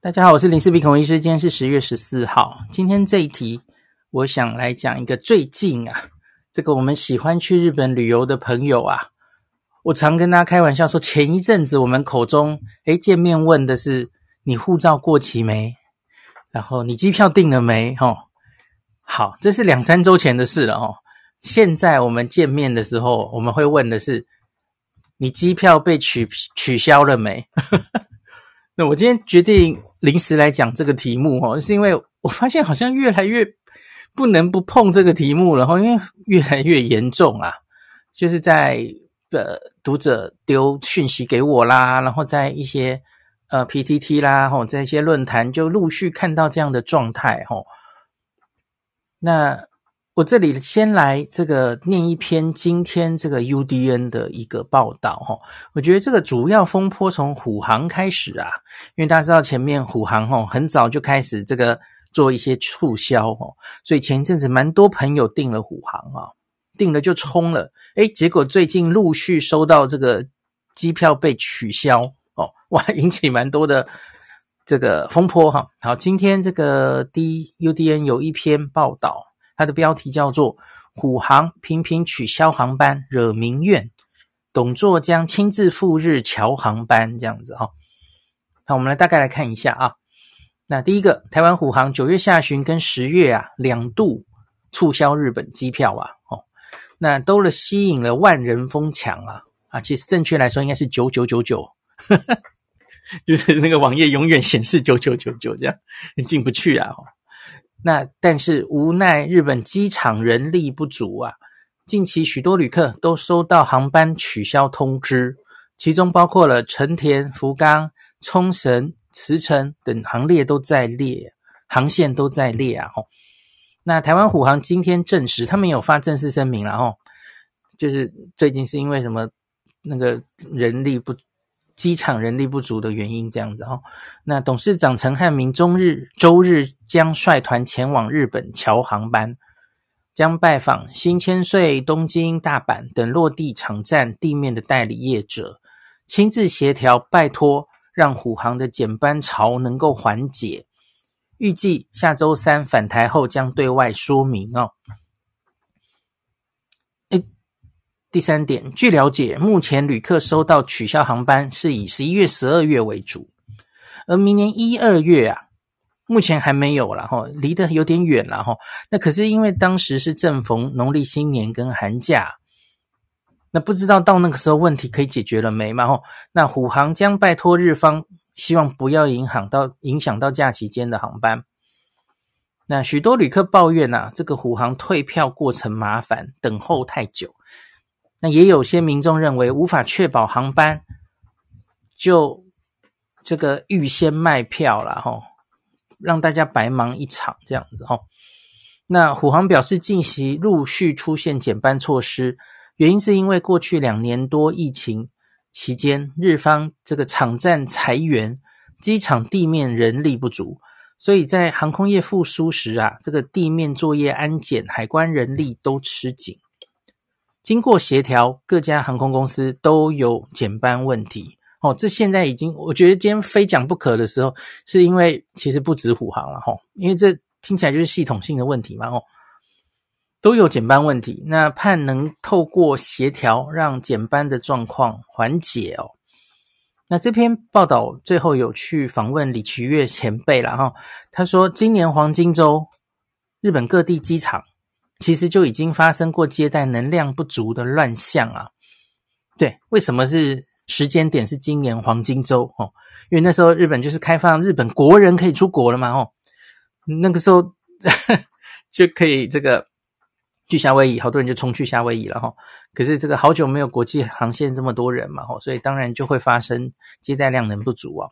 大家好，我是林氏璧孔医师。今天是十月十四号。今天这一题，我想来讲一个最近啊，这个我们喜欢去日本旅游的朋友啊，我常跟大家开玩笑说，前一阵子我们口中诶见面问的是你护照过期没，然后你机票订了没？哦，好，这是两三周前的事了哦。现在我们见面的时候，我们会问的是你机票被取取消了没？那我今天决定临时来讲这个题目哦，是因为我发现好像越来越不能不碰这个题目了哈，因为越来越严重啊，就是在呃读者丢讯息给我啦，然后在一些呃 PTT 啦，吼，在一些论坛就陆续看到这样的状态吼，那。我这里先来这个念一篇今天这个 UDN 的一个报道哈，我觉得这个主要风波从虎航开始啊，因为大家知道前面虎航哈很早就开始这个做一些促销哦，所以前一阵子蛮多朋友订了虎航啊，订了就冲了，诶，结果最近陆续收到这个机票被取消哦，哇，引起蛮多的这个风波哈。好，今天这个 DUDN 有一篇报道。它的标题叫做“虎航频频取消航班惹民怨，董座将亲自赴日侨航班”这样子哈、哦。那我们来大概来看一下啊。那第一个，台湾虎航九月下旬跟十月啊两度促销日本机票啊，哦，那都了吸引了万人疯抢啊啊，其实正确来说应该是九九九九，就是那个网页永远显示九九九九这样，你进不去啊。那但是无奈日本机场人力不足啊，近期许多旅客都收到航班取消通知，其中包括了成田、福冈、冲绳、茨城等航列都在列，航线都在列啊。哦，那台湾虎航今天证实，他们有发正式声明了哦，就是最近是因为什么那个人力不。机场人力不足的原因，这样子哈。那董事长陈汉明中日周日将率团前往日本侨航班，将拜访新千岁、东京、大阪等落地场站地面的代理业者，亲自协调，拜托让虎航的减班潮能够缓解。预计下周三返台后将对外说明哦。第三点，据了解，目前旅客收到取消航班是以十一月、十二月为主，而明年一二月啊，目前还没有了哈，离得有点远了哈。那可是因为当时是正逢农历新年跟寒假，那不知道到那个时候问题可以解决了没嘛？吼，那虎航将拜托日方，希望不要影响到影响到假期间的航班。那许多旅客抱怨呐、啊，这个虎航退票过程麻烦，等候太久。那也有些民众认为无法确保航班，就这个预先卖票了哈，让大家白忙一场这样子哈。那虎航表示，近期陆续出现减班措施，原因是因为过去两年多疫情期间，日方这个场站裁员，机场地面人力不足，所以在航空业复苏时啊，这个地面作业、安检、海关人力都吃紧。经过协调，各家航空公司都有减班问题。哦，这现在已经，我觉得今天非讲不可的时候，是因为其实不止虎航了哈，因为这听起来就是系统性的问题嘛，哦，都有减班问题。那盼能透过协调，让减班的状况缓解哦。那这篇报道最后有去访问李奇岳前辈了哈，他说今年黄金周，日本各地机场。其实就已经发生过接待能量不足的乱象啊！对，为什么是时间点是今年黄金周哦？因为那时候日本就是开放日本国人可以出国了嘛哦，那个时候 就可以这个去夏威夷，好多人就冲去夏威夷了哈。可是这个好久没有国际航线这么多人嘛哦，所以当然就会发生接待量能不足啊。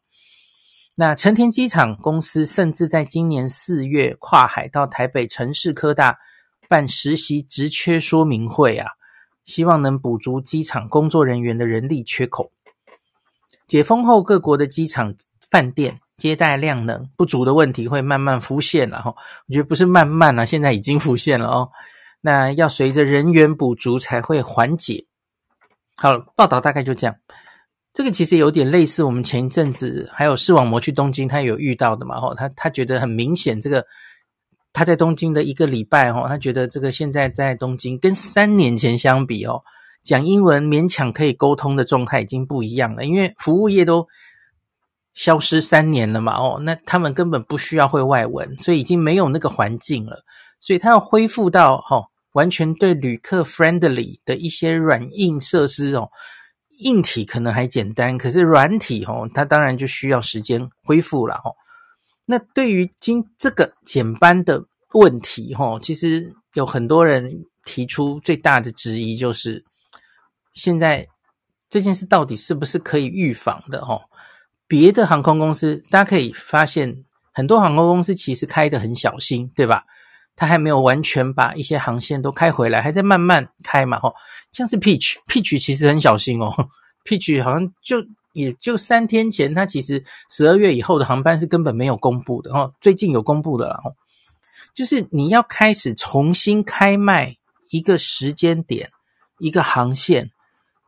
那成田机场公司甚至在今年四月跨海到台北城市科大。办实习职缺说明会啊，希望能补足机场工作人员的人力缺口。解封后，各国的机场、饭店接待量能不足的问题会慢慢浮现了哈。我觉得不是慢慢了，现在已经浮现了哦。那要随着人员补足才会缓解。好，报道大概就这样。这个其实有点类似我们前一阵子还有视网膜去东京，他有遇到的嘛？哈，他他觉得很明显这个。他在东京的一个礼拜，哦，他觉得这个现在在东京跟三年前相比，哦，讲英文勉强可以沟通的状态已经不一样了。因为服务业都消失三年了嘛，哦，那他们根本不需要会外文，所以已经没有那个环境了。所以他要恢复到，哦，完全对旅客 friendly 的一些软硬设施，哦，硬体可能还简单，可是软体，哦，它当然就需要时间恢复了，哦。那对于今这个减班的问题，哈，其实有很多人提出最大的质疑，就是现在这件事到底是不是可以预防的，哈？别的航空公司，大家可以发现，很多航空公司其实开得很小心，对吧？他还没有完全把一些航线都开回来，还在慢慢开嘛，哈。像是 Peach，Peach 其实很小心哦，Peach 好像就。也就三天前，他其实十二月以后的航班是根本没有公布的哦，最近有公布的了哦，就是你要开始重新开卖一个时间点，一个航线，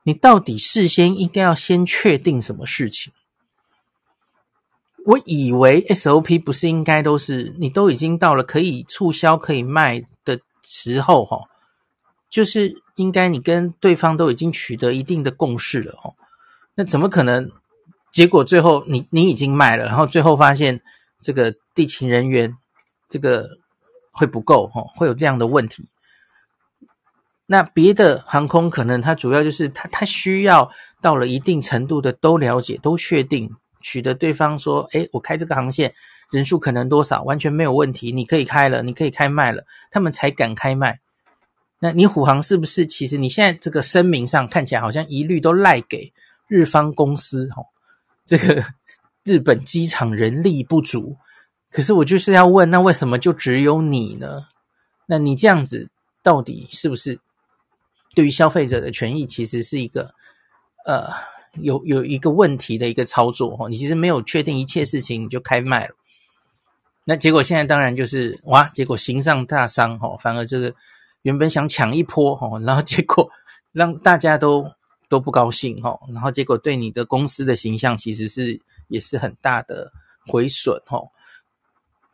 你到底事先应该要先确定什么事情？我以为 SOP 不是应该都是你都已经到了可以促销可以卖的时候哈，就是应该你跟对方都已经取得一定的共识了哦。那怎么可能？结果最后你你已经卖了，然后最后发现这个地勤人员这个会不够哦，会有这样的问题。那别的航空可能它主要就是它它需要到了一定程度的都了解都确定，取得对方说，诶，我开这个航线人数可能多少，完全没有问题，你可以开了，你可以开卖了，他们才敢开卖。那你虎航是不是？其实你现在这个声明上看起来好像一律都赖给。日方公司，哦，这个 日本机场人力不足，可是我就是要问，那为什么就只有你呢？那你这样子到底是不是对于消费者的权益，其实是一个呃有有一个问题的一个操作哦？你其实没有确定一切事情，你就开卖了，那结果现在当然就是哇，结果形上大伤哦，反而这个原本想抢一波哦，然后结果让大家都。都不高兴哈，然后结果对你的公司的形象其实是也是很大的毁损哈。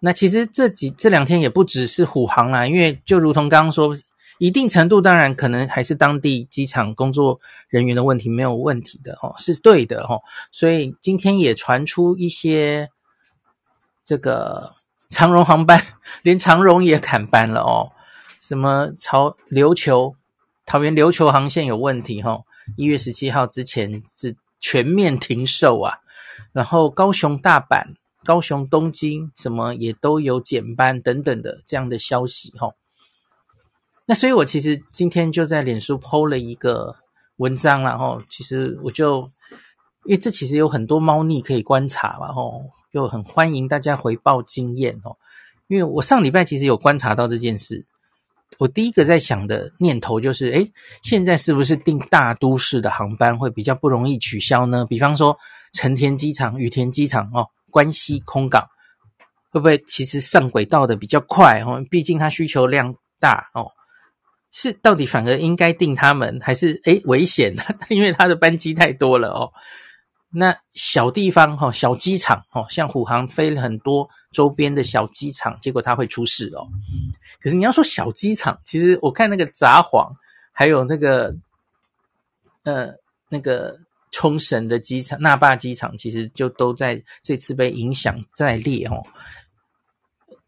那其实这几这两天也不只是虎航啦，因为就如同刚刚说，一定程度当然可能还是当地机场工作人员的问题没有问题的哦，是对的哈。所以今天也传出一些这个长荣航班，连长荣也砍班了哦，什么朝琉球桃园琉球航线有问题哈。一月十七号之前是全面停售啊，然后高雄、大阪、高雄、东京什么也都有减班等等的这样的消息哈。那所以我其实今天就在脸书 PO 了一个文章，然后其实我就因为这其实有很多猫腻可以观察嘛，吼，就很欢迎大家回报经验哦。因为我上礼拜其实有观察到这件事。我第一个在想的念头就是，诶，现在是不是订大都市的航班会比较不容易取消呢？比方说成田机场、羽田机场哦，关西空港会不会其实上轨道的比较快哦？毕竟它需求量大哦。是到底反而应该订他们，还是诶危险？因为它的班机太多了哦。那小地方哈，小机场哦，像虎航飞了很多周边的小机场，结果它会出事哦。可是你要说小机场，其实我看那个札幌，还有那个呃那个冲绳的机场，那霸机场，其实就都在这次被影响在列哦。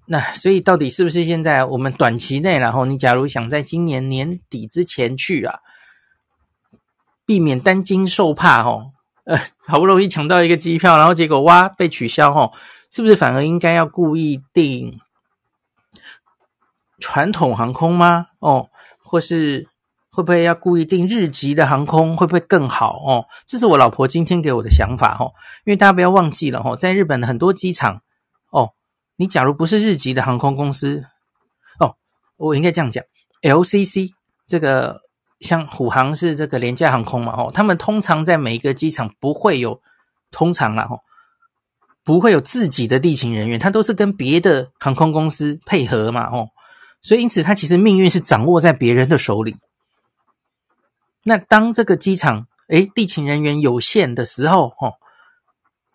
那所以到底是不是现在我们短期内，然后你假如想在今年年底之前去啊，避免担惊受怕哦，呃，好不容易抢到一个机票，然后结果哇被取消哦，是不是反而应该要故意定传统航空吗？哦，或是会不会要故意定日籍的航空，会不会更好哦？这是我老婆今天给我的想法哦，因为大家不要忘记了哦，在日本的很多机场哦。你假如不是日籍的航空公司，哦，我应该这样讲，LCC 这个像虎航是这个廉价航空嘛，哦，他们通常在每一个机场不会有，通常啦，哦，不会有自己的地勤人员，他都是跟别的航空公司配合嘛，哦，所以因此他其实命运是掌握在别人的手里。那当这个机场诶地勤人员有限的时候，哦。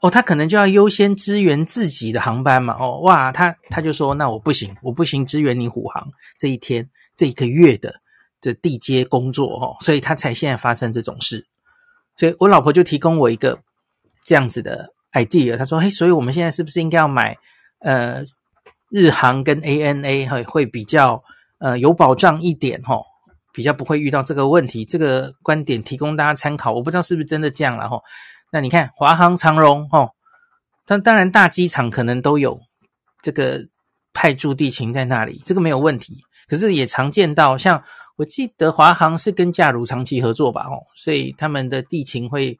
哦，他可能就要优先支援自己的航班嘛。哦，哇，他他就说，那我不行，我不行支援你虎航这一天这一个月的这地接工作哦，所以他才现在发生这种事。所以我老婆就提供我一个这样子的 idea，她说，嘿，所以我们现在是不是应该要买呃日航跟 ANA 会会比较呃有保障一点哈，比较不会遇到这个问题。这个观点提供大家参考，我不知道是不是真的这样了哈。那你看华航、长荣，哦，但当然大机场可能都有这个派驻地勤在那里，这个没有问题。可是也常见到，像我记得华航是跟假如长期合作吧，哦，所以他们的地勤会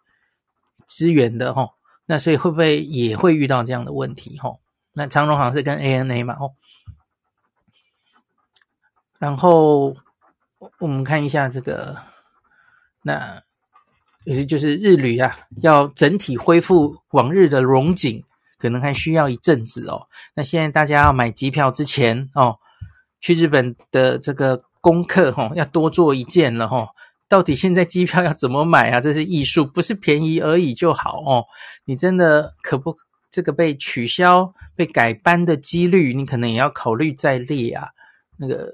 支援的，哦，那所以会不会也会遇到这样的问题，哦？那长荣好像是跟 ANA 嘛，哦，然后我们看一下这个，那。也就是日旅啊，要整体恢复往日的荣景，可能还需要一阵子哦。那现在大家要买机票之前哦，去日本的这个功课哈、哦，要多做一件了哈、哦。到底现在机票要怎么买啊？这是艺术，不是便宜而已就好哦。你真的可不这个被取消、被改班的几率，你可能也要考虑在列啊。那个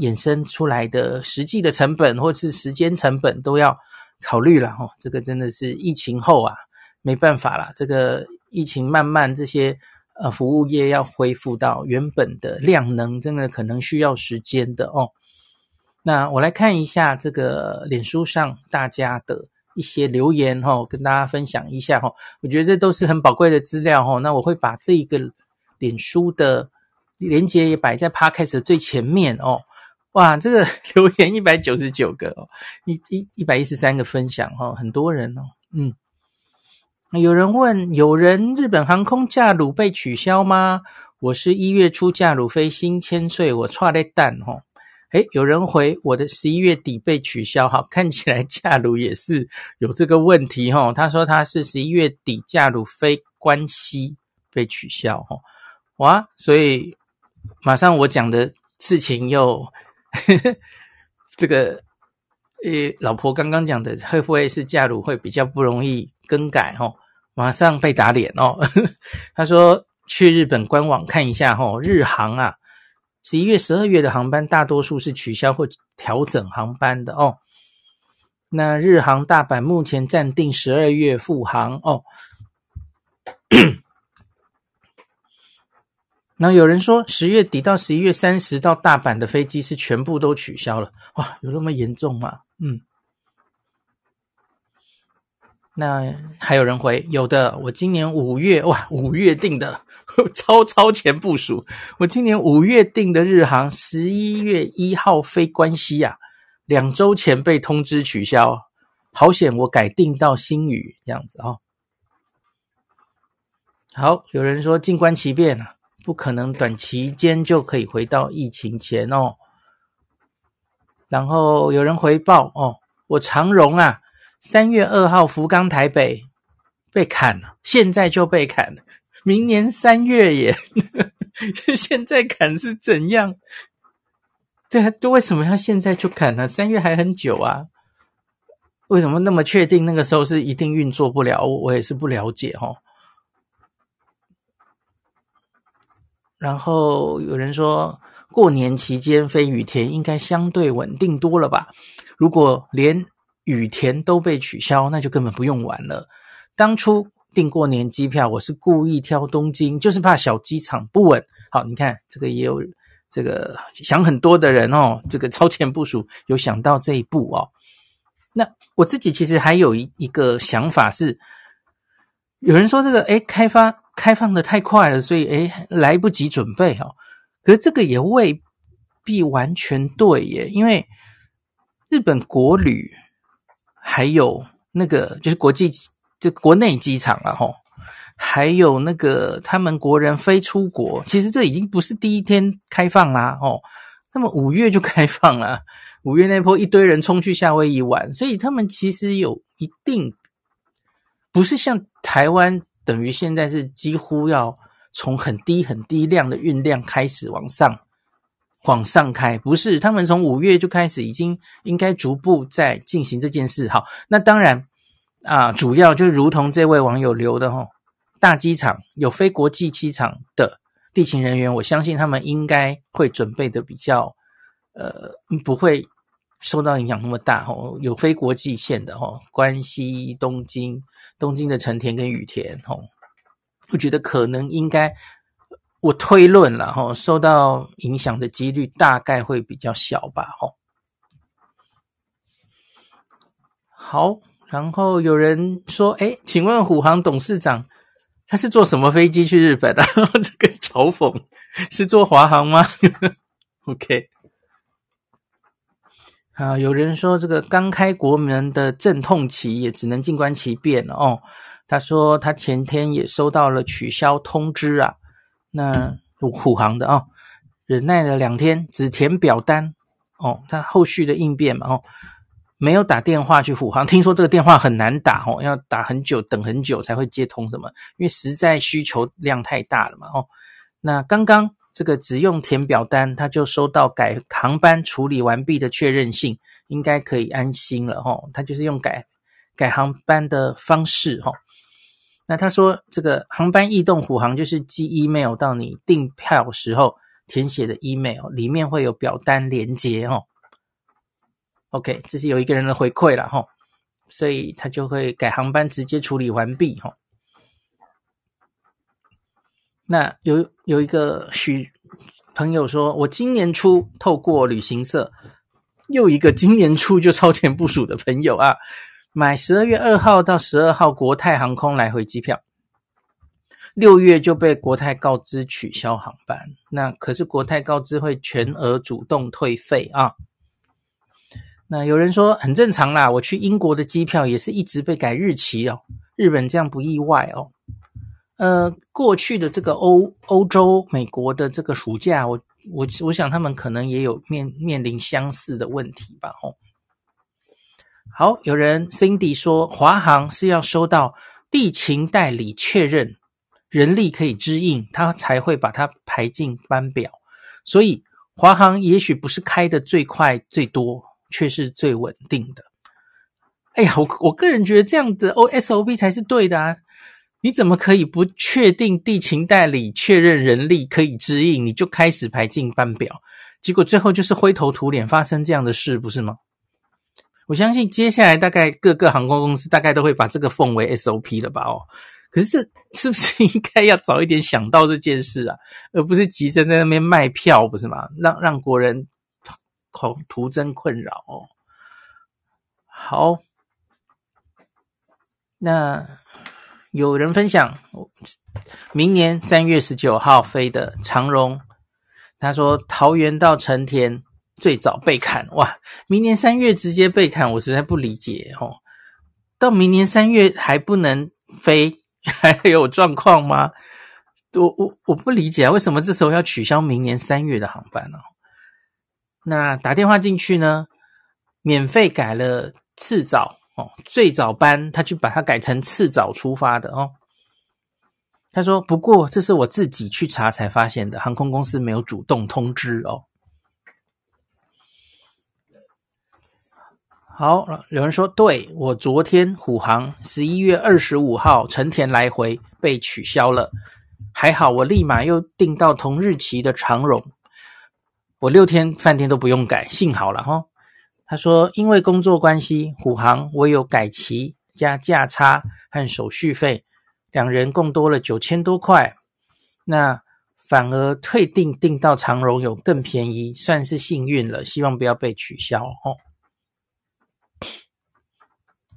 衍生出来的实际的成本或是时间成本都要。考虑了哦，这个真的是疫情后啊，没办法啦。这个疫情慢慢这些呃服务业要恢复到原本的量能，真的可能需要时间的哦。那我来看一下这个脸书上大家的一些留言哈、跟大家分享一下哈、我觉得这都是很宝贵的资料哈、那我会把这个脸书的连接也摆在 Podcast 的最前面哦。哇，这个 留言一百九十九个哦，一一一百一十三个分享哦，很多人哦，嗯，有人问，有人日本航空假日被取消吗？我是一月初假日飞新千岁，我剉咧等哦，诶，有人回我的十一月底被取消，哈，看起来 假日也是有这个问题哈、他说他是十一月底假日飞关西被取消哈、哇，所以马上我讲的事情又。呵呵，这个呃，老婆刚刚讲的会不会是假如会比较不容易更改哦？马上被打脸哦。他说去日本官网看一下哦，日航啊，十一月、十二月的航班大多数是取消或调整航班的哦。那日航大阪目前暂定十二月复航哦。那有人说，十月底到十一月三十到大阪的飞机是全部都取消了，哇，有那么严重吗？嗯，那还有人回，有的，我今年五月，哇，五月订的，超超前部署，我今年五月订的日航，十一月一号飞关西啊，两周前被通知取消，好险我改订到新宇这样子哦。好，有人说静观其变啊。不可能短期间就可以回到疫情前哦。然后有人回报哦，我长荣啊，三月二号福冈台北被砍了，现在就被砍了，明年三月耶。现在砍是怎样？对啊，就为什么要现在就砍呢？三月还很久啊，为什么那么确定那个时候是一定运作不了？我也是不了解哦。然后有人说，过年期间飞羽田应该相对稳定多了吧？如果连羽田都被取消，那就根本不用玩了。当初订过年机票，我是故意挑东京，就是怕小机场不稳。好，你看这个也有这个想很多的人哦，这个超前部署有想到这一步哦。那我自己其实还有一一个想法是，有人说这个诶开发。开放的太快了，所以诶来不及准备哈。可是这个也未必完全对耶，因为日本国旅还有那个就是国际这国内机场了哈，还有那个他们国人飞出国，其实这已经不是第一天开放啦哦。那么五月就开放了，五月那波一堆人冲去夏威夷玩，所以他们其实有一定不是像台湾。等于现在是几乎要从很低很低量的运量开始往上往上开，不是？他们从五月就开始，已经应该逐步在进行这件事。好，那当然啊，主要就如同这位网友留的哈，大机场有非国际机场的地勤人员，我相信他们应该会准备的比较呃，不会受到影响那么大吼。有非国际线的吼，关西、东京。东京的成田跟羽田，吼，我觉得可能应该，我推论了，吼，受到影响的几率大概会比较小吧，吼。好，然后有人说，哎，请问虎航董事长他是坐什么飞机去日本的？这个嘲讽是坐华航吗？OK。啊，有人说这个刚开国门的阵痛期也只能静观其变哦。他说他前天也收到了取消通知啊，那虎航的哦，忍耐了两天只填表单哦，他后续的应变嘛哦，没有打电话去虎航，听说这个电话很难打哦，要打很久，等很久才会接通什么，因为实在需求量太大了嘛哦。那刚刚。这个只用填表单，他就收到改航班处理完毕的确认信，应该可以安心了哈。他就是用改改航班的方式哈。那他说这个航班异动虎航就是寄 email 到你订票时候填写的 email，里面会有表单连接哦。OK，这是有一个人的回馈了哈，所以他就会改航班直接处理完毕哈。那有有一个许朋友说，我今年初透过旅行社，又一个今年初就超前部署的朋友啊，买十二月二号到十二号国泰航空来回机票，六月就被国泰告知取消航班。那可是国泰告知会全额主动退费啊。那有人说很正常啦，我去英国的机票也是一直被改日期哦，日本这样不意外哦。呃，过去的这个欧欧洲、美国的这个暑假，我我我想他们可能也有面面临相似的问题吧。吼，好，有人 Cindy 说，华航是要收到地勤代理确认人力可以支应，他才会把它排进班表。所以华航也许不是开的最快最多，却是最稳定的。哎呀，我我个人觉得这样的 SOP 才是对的啊。你怎么可以不确定地勤代理确认人力可以支应，你就开始排进班表？结果最后就是灰头土脸发生这样的事，不是吗？我相信接下来大概各个航空公司大概都会把这个奉为 SOP 了吧？哦，可是是不是应该要早一点想到这件事啊，而不是急着在那边卖票，不是吗？让让国人徒徒增困扰哦。好，那。有人分享，明年三月十九号飞的长荣，他说桃园到成田最早被砍，哇！明年三月直接被砍，我实在不理解哦。到明年三月还不能飞，还有状况吗？我我我不理解啊，为什么这时候要取消明年三月的航班呢？那打电话进去呢，免费改了次早。哦，最早班他就把它改成次早出发的哦。他说：“不过这是我自己去查才发现的，航空公司没有主动通知哦。”好，有人说：“对，我昨天虎航十一月二十五号成田来回被取消了，还好我立马又订到同日期的长荣，我六天饭店都不用改，幸好了哈。”他说：“因为工作关系，虎航我有改期加价差和手续费。”两人共多了九千多块，那反而退订订到长荣有更便宜，算是幸运了。希望不要被取消哦。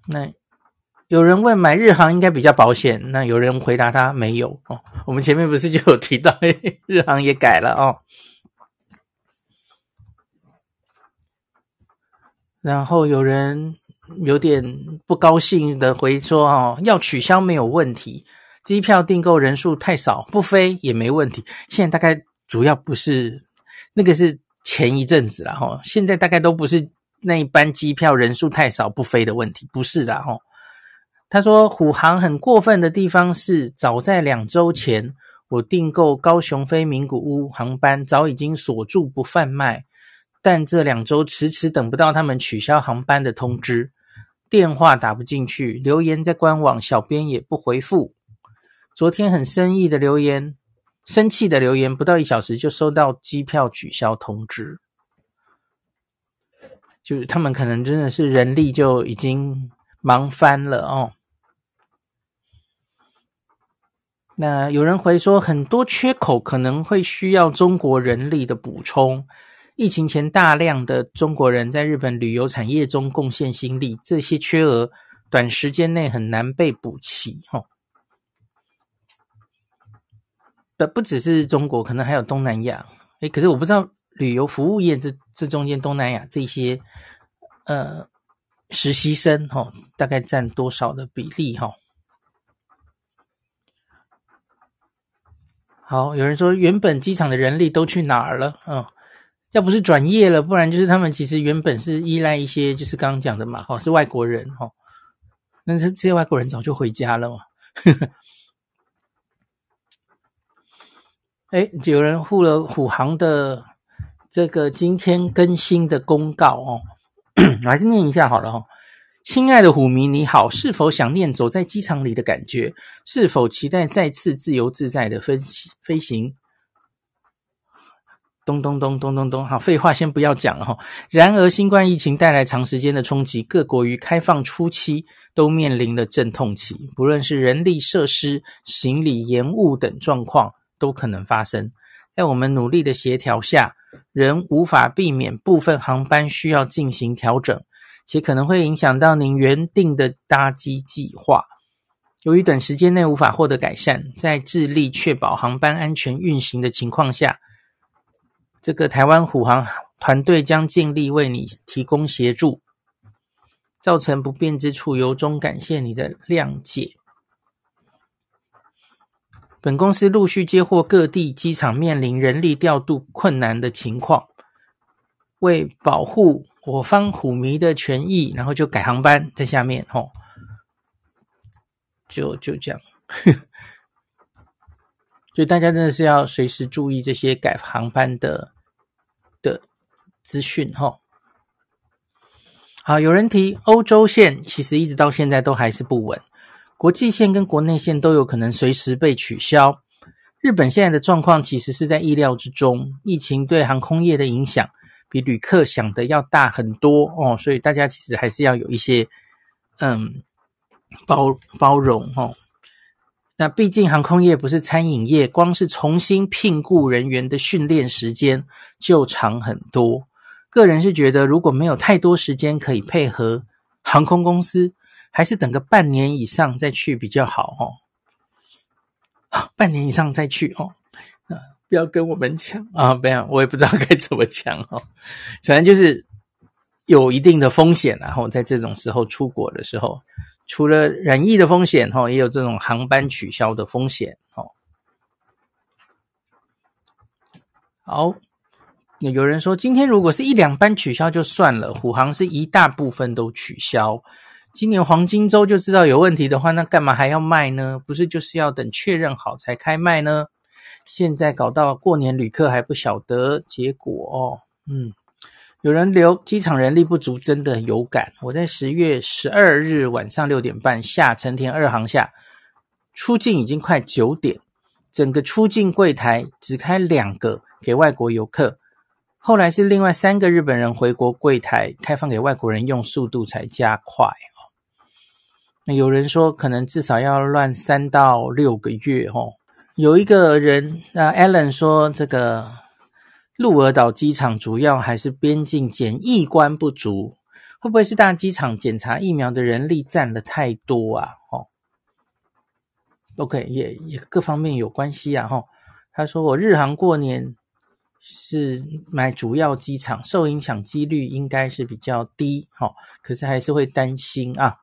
那有人问买日航应该比较保险，那有人回答他没有哦。我们前面不是就有提到，日航也改了哦。然后有人。有点不高兴的回说：“哦，要取消没有问题，机票订购人数太少，不飞也没问题。现在大概主要不是那个是前一阵子了哈，现在大概都不是那一班机票人数太少不飞的问题，不是的哦。”他说：“虎航很过分的地方是，早在两周前，我订购高雄飞名古屋航班，早已经锁住不贩卖，但这两周迟迟等不到他们取消航班的通知。”电话打不进去，留言在官网，小编也不回复。昨天很生意的留言，生气的留言，不到一小时就收到机票取消通知。就是他们可能真的是人力就已经忙翻了哦。那有人回说，很多缺口可能会需要中国人力的补充。疫情前，大量的中国人在日本旅游产业中贡献心力，这些缺额短时间内很难被补齐。哈，不不只是中国，可能还有东南亚。诶，可是我不知道旅游服务业这这中间东南亚这些呃实习生哈，大概占多少的比例？哈，好，有人说原本机场的人力都去哪儿了？嗯。要不是转业了，不然就是他们其实原本是依赖一些，就是刚刚讲的嘛，哈，是外国人，哈，那是这些外国人早就回家了嘛。哎，有人护了虎航的这个今天更新的公告哦，我还是念一下好了哈。亲爱的虎迷，你好，是否想念走在机场里的感觉？是否期待再次自由自在的飞行飞行？咚咚咚咚咚咚，好，废话先不要讲了哈。然而，新冠疫情带来长时间的冲击，各国于开放初期都面临了阵痛期，不论是人力、设施、行李延误等状况都可能发生。在我们努力的协调下，仍无法避免部分航班需要进行调整，且可能会影响到您原定的搭机计划。由于短时间内无法获得改善，在致力确保航班安全运行的情况下。这个台湾虎航团队将尽力为你提供协助，造成不便之处，由衷感谢你的谅解。本公司陆续接获各地机场面临人力调度困难的情况，为保护我方虎迷的权益，然后就改航班在下面吼，就就这样。所以大家真的是要随时注意这些改航班的的资讯哈。好，有人提欧洲线，其实一直到现在都还是不稳，国际线跟国内线都有可能随时被取消。日本现在的状况其实是在意料之中，疫情对航空业的影响比旅客想的要大很多哦，所以大家其实还是要有一些嗯包包容哈。那毕竟航空业不是餐饮业，光是重新聘雇人员的训练时间就长很多。个人是觉得，如果没有太多时间可以配合航空公司，还是等个半年以上再去比较好哦。半年以上再去哦。啊，不要跟我们抢啊！不要，我也不知道 该怎么讲哦。反正就是有一定的风险，然后在这种时候出国的时候。除了染疫的风险，哈，也有这种航班取消的风险，哈。好，有人说，今天如果是一两班取消就算了，虎航是一大部分都取消。今年黄金周就知道有问题的话，那干嘛还要卖呢？不是就是要等确认好才开卖呢？现在搞到过年旅客还不晓得结果哦。嗯，有人留机场人力不足，真的有感。我在十月十二日晚上六点半下成田二航下，出境已经快九点，整个出境柜台只开两个给外国游客。后来是另外三个日本人回国柜台开放给外国人用，速度才加快。有人说可能至少要乱三到六个月哦。有一个人啊，Alan 说这个鹿儿岛机场主要还是边境检疫官不足，会不会是大机场检查疫苗的人力占了太多啊？哦，OK，也也各方面有关系啊。哈，他说我日航过年。是买主要机场，受影响几率应该是比较低，齁，可是还是会担心啊。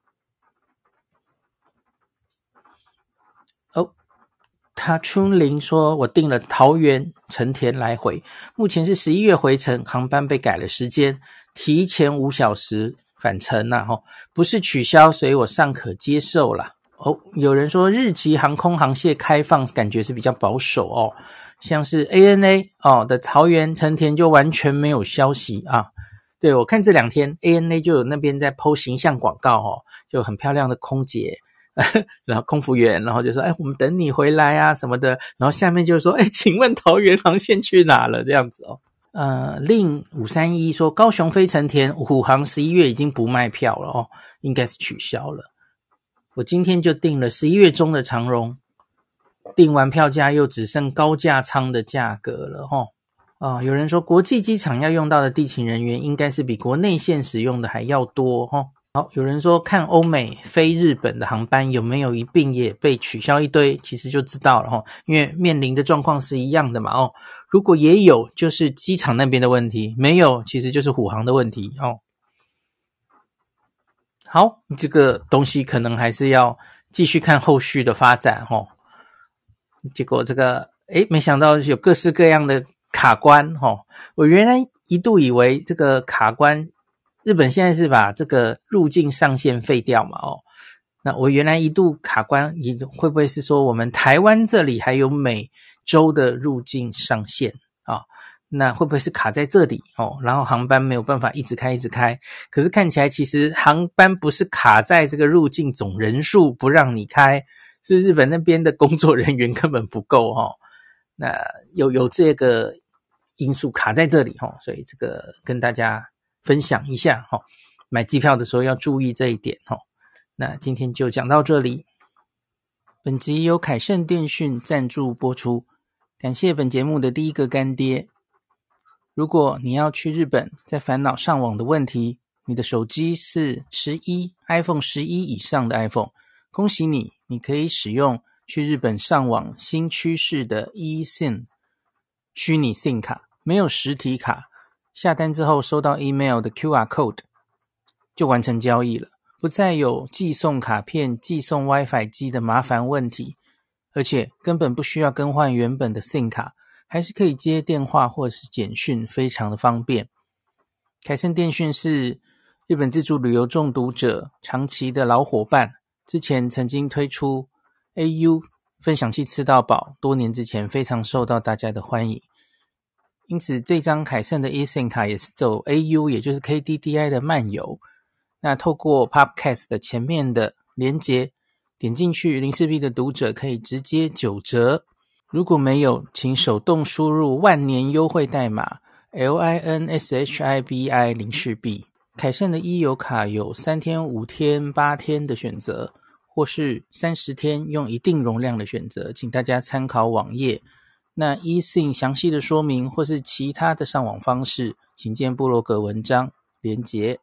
他春林说，我订了桃园成田来回，目前是十一月回程，航班被改了时间，提前五小时返程呐，齁，不是取消，所以我尚可接受啦。哦，有人说日籍航空航线开放，感觉是比较保守哦。像是 ANA 哦的桃园成田就完全没有消息啊。对，我看这两天 ANA 就有那边在 PO 形象广告哦，就很漂亮的空姐，然后空服员，然后就说：“哎，我们等你回来啊什么的。”然后下面就说：“哎，请问桃园航线去哪了？”这样子哦。呃，令五三一说高雄飞成田虎航十一月已经不卖票了哦，应该是取消了。我今天就订了十一月中的长荣。订完票价又只剩高价舱的价格了齁，啊，有人说国际机场要用到的地勤人员应该是比国内线使用的还要多齁。好，有人说看欧美飞日本的航班有没有一并也被取消一堆，其实就知道了哈，因为面临的状况是一样的嘛哦。如果也有，就是机场那边的问题；没有，其实就是虎航的问题哦。好，这个东西可能还是要继续看后续的发展哦。结果这个，诶，没想到有各式各样的卡关、哦。我原来一度以为这个卡关，日本现在是把这个入境上限废掉嘛？哦，那我原来一度卡关，你会不会是说我们台湾这里还有每周的入境上限啊、哦？那会不会是卡在这里哦？然后航班没有办法一直开一直开？可是看起来其实航班不是卡在这个入境总人数不让你开。是日本那边的工作人员根本不够哈，那有有这个因素卡在这里哈，所以这个跟大家分享一下哈，买机票的时候要注意这一点哈。那今天就讲到这里，本集由凯盛电讯赞助播出，感谢本节目的第一个干爹。如果你要去日本，在烦恼上网的问题，你的手机是十一 iPhone 十一以上的 iPhone，恭喜你。你可以使用去日本上网新趋势的 eSIM 虚拟 SIM 卡，没有实体卡，下单之后收到 email 的 QR code 就完成交易了，不再有寄送卡片、寄送 WiFi 机的麻烦问题，而且根本不需要更换原本的 SIM 卡，还是可以接电话或者是简讯，非常的方便。凯盛电讯是日本自助旅游中毒者长期的老伙伴。之前曾经推出 AU 分享器吃到饱，多年之前非常受到大家的欢迎，因此这张凯盛的 eSIM 卡也是走 AU，也就是 KDDI 的漫游。那透过 Podcast 的前面的连接，点进去林氏璧的读者可以直接九折。如果没有，请手动输入万年优惠代码 LINSHIBI 林氏璧。凯盛的 e 游卡有三天、五天、八天的选择，或是三十天用一定容量的选择，请大家参考网页。那 eSIM 详细的说明或是其他的上网方式，请见部落格文章连结。